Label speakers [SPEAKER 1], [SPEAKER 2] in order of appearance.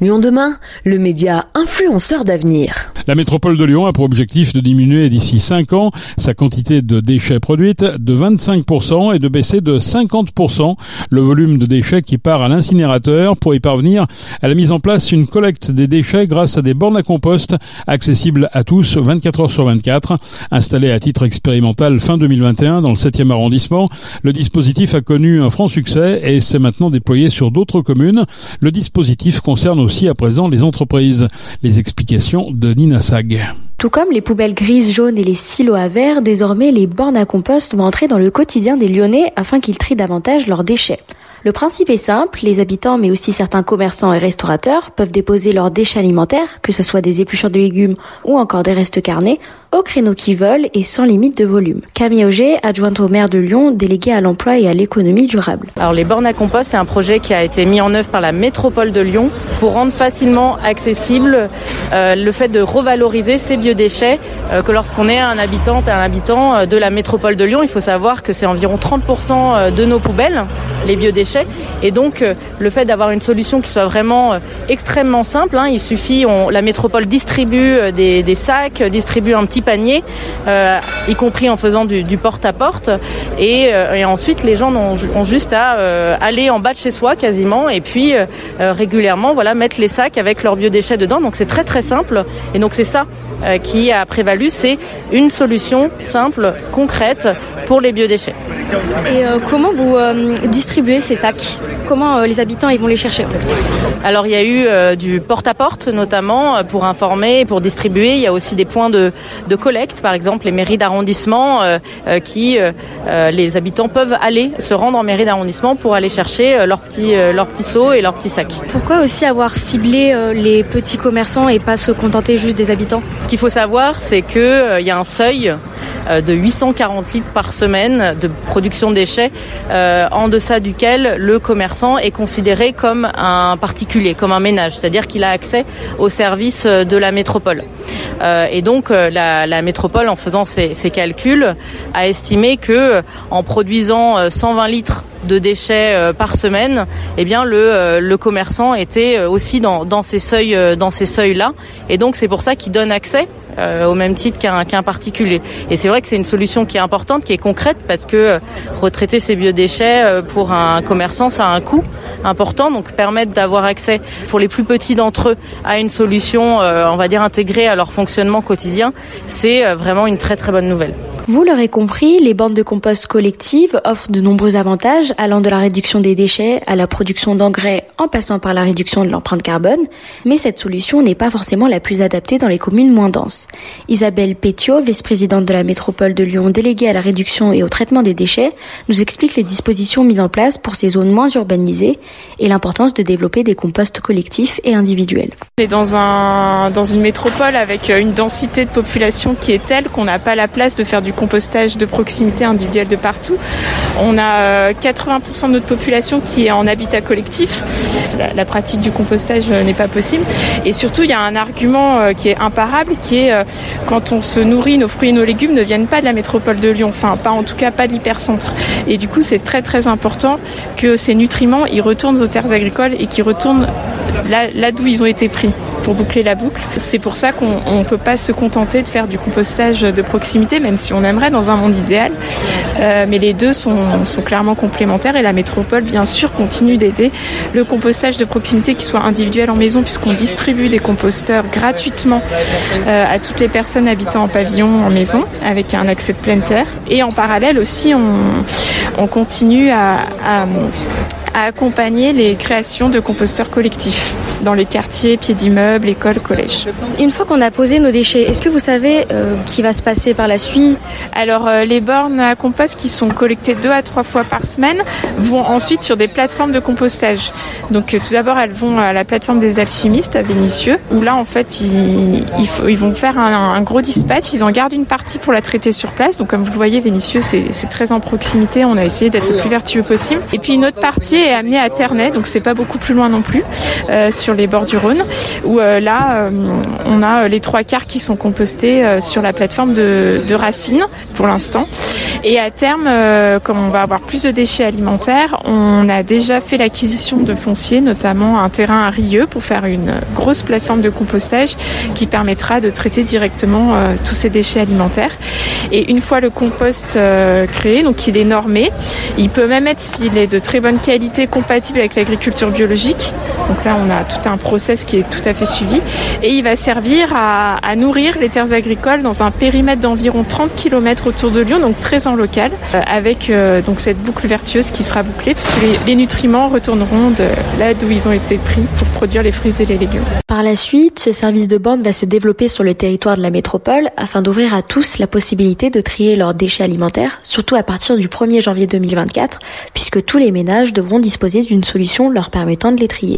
[SPEAKER 1] Lyon demain, le média influenceur d'avenir.
[SPEAKER 2] La métropole de Lyon a pour objectif de diminuer d'ici 5 ans sa quantité de déchets produites de 25% et de baisser de 50% le volume de déchets qui part à l'incinérateur pour y parvenir à la mise en place une collecte des déchets grâce à des bornes à compost accessibles à tous 24 heures sur 24. Installé à titre expérimental fin 2021 dans le 7e arrondissement, le dispositif a connu un franc succès et s'est maintenant déployé sur d'autres communes. Le dispositif concerne aussi à présent les entreprises. Les explications de Nina Sag.
[SPEAKER 3] Tout comme les poubelles grises, jaunes et les silos à verre, désormais les bornes à compost vont entrer dans le quotidien des Lyonnais afin qu'ils trient davantage leurs déchets. Le principe est simple, les habitants mais aussi certains commerçants et restaurateurs peuvent déposer leurs déchets alimentaires, que ce soit des épluchures de légumes ou encore des restes carnés, au créneau qu'ils veulent et sans limite de volume. Camille Auger, adjointe au maire de Lyon, déléguée à l'emploi et à l'économie durable.
[SPEAKER 4] Alors les bornes à compost, c'est un projet qui a été mis en œuvre par la métropole de Lyon pour rendre facilement accessible euh, le fait de revaloriser ces biodéchets euh, que lorsqu'on est un habitant, un habitant euh, de la métropole de Lyon, il faut savoir que c'est environ 30% de nos poubelles, les biodéchets. Et donc le fait d'avoir une solution qui soit vraiment extrêmement simple, hein, il suffit, la métropole distribue des, des sacs, distribue un petit panier, euh, y compris en faisant du, porte-à-porte. Et, euh, et, ensuite, les gens ont, juste à euh, aller en bas de chez soi quasiment et puis régulièrement voilà, mettre les sacs avec leurs biodéchets dedans. Donc c'est très très simple. Et donc c'est ça qui a prévalu, c'est une solution simple, concrète pour les biodéchets.
[SPEAKER 3] Et comment vous distribuez ces sacs? Comment les habitants ils vont les chercher
[SPEAKER 4] Alors il y a eu du porte-à-porte notamment pour informer, pour distribuer. Il y a aussi des points de, de collecte, par exemple les mairies d'arrondissement euh, euh, qui euh, les habitants peuvent aller se rendre en mairie d'arrondissement pour aller chercher leurs petits leurs petits seaux et leurs petits sacs.
[SPEAKER 3] Pourquoi aussi avoir ciblé les petits commerçants et pas se contenter juste des habitants?
[SPEAKER 4] Ce qu'il faut savoir, c'est que il y a un seuil de 840 litres par semaine de production déchets, en deçà duquel le commerçant est considéré comme un particulier, comme un ménage, c'est-à-dire qu'il a accès aux services de la métropole. et donc la, la, métropole, en faisant ses, calculs, a estimé que en produisant 120 euh, litres de déchets euh, par semaine, eh bien le, euh, le commerçant était aussi dans, dans ces seuils dans ces seuils là, et donc c'est pour ça qu'il donne accès au même titre qu'un qu'un particulier. Et c'est vrai que c'est une solution qui est importante, qui est concrète, parce que retraiter ces biodéchets pour un commerçant, ça a un coût important. Donc permettre d'avoir accès pour les plus petits d'entre eux à une solution, on va dire intégrée à leur fonctionnement quotidien, c'est euh, vraiment une très très bonne nouvelle.
[SPEAKER 3] Vous l'aurez compris, les bandes de compost collectives offrent de nombreux avantages allant de la réduction des déchets à la production d'engrais en passant par la réduction de l'empreinte carbone, mais cette solution n'est pas forcément la plus adaptée dans les communes moins denses. Isabelle Pétiot, vice-présidente de la métropole de Lyon déléguée à la réduction et au traitement des déchets, nous explique les dispositions mises en place pour ces zones moins urbanisées et l'importance de développer des composts collectifs et individuels.
[SPEAKER 5] On est dans, dans une métropole avec une densité de population qui est telle qu'on n'a pas la place de faire du compostage de proximité individuel de partout. On a 80% euh, de notre population qui est en habitat collectif. La, pratique du compostage euh, n'est pas possible. Et surtout, il y a un argument euh, qui est imparable, qui est quand on se nourrit, nos fruits et nos légumes ne viennent pas de la métropole de Lyon. Enfin, pas en tout cas pas de l'hypercentre. Et du coup, c'est très très important que ces nutriments, ils retournent aux terres agricoles et qu'ils retournent là, là d'où ils ont été pris pour boucler la boucle. C'est pour ça qu'on ne peut pas se contenter de faire du compostage de proximité, même si on aimerait dans un monde idéal. Euh, mais les deux sont, sont clairement complémentaires et la métropole, bien sûr, continue d'aider le compostage de proximité qui soit individuel en maison, puisqu'on distribue des composteurs gratuitement euh, à toutes les personnes habitant en pavillon en maison, avec un accès de pleine terre. Et en parallèle aussi, on, on continue à à accompagner les créations de composteurs collectifs dans les quartiers, pieds d'immeubles, écoles, collèges.
[SPEAKER 3] Une fois qu'on a posé nos déchets, est-ce que vous savez euh, qui va se passer par la suite?
[SPEAKER 5] Alors euh, les bornes à compost qui sont collectées deux à trois fois par semaine vont ensuite sur des plateformes de compostage. Donc euh, tout d'abord elles vont à la plateforme des alchimistes à Vénissieux où là en fait ils, ils, vont faire un, un, gros dispatch. Ils en gardent une partie pour la traiter sur place. Donc comme vous le voyez Vénissieux c'est très en proximité. On a essayé d'être le plus vertueux possible. Et puis une autre partie est amené à Ternay, donc c'est pas beaucoup plus loin non plus, sur les bords du Rhône, où là, on a les trois quarts qui sont compostés sur la plateforme de, de Racine pour l'instant. Et à terme, comme on va avoir plus de déchets alimentaires, on a déjà fait l'acquisition de foncier, notamment un terrain à Rieux pour faire une grosse plateforme de compostage qui permettra de traiter directement tous ces déchets alimentaires. Et une fois le compost euh, créé, donc il est normé, il peut même être, s'il est de très bonne qualité, compatible avec l'agriculture biologique. Donc là, on a tout un process qui est tout à fait suivi. Et il va servir à, nourrir les terres agricoles dans un périmètre d'environ 30 km autour de Lyon, donc très en local, euh, avec euh, donc cette boucle vertueuse qui sera bouclée, puisque les, les nutriments retourneront de là d'où ils ont été pris pour produire les fruits et les légumes.
[SPEAKER 3] Par la suite, ce service de bande va se développer sur le territoire de la métropole afin d'ouvrir à tous la possibilité de trier leurs déchets alimentaires, surtout à partir du 1er janvier 2024, puisque tous les ménages devront disposer d'une solution leur permettant de les trier.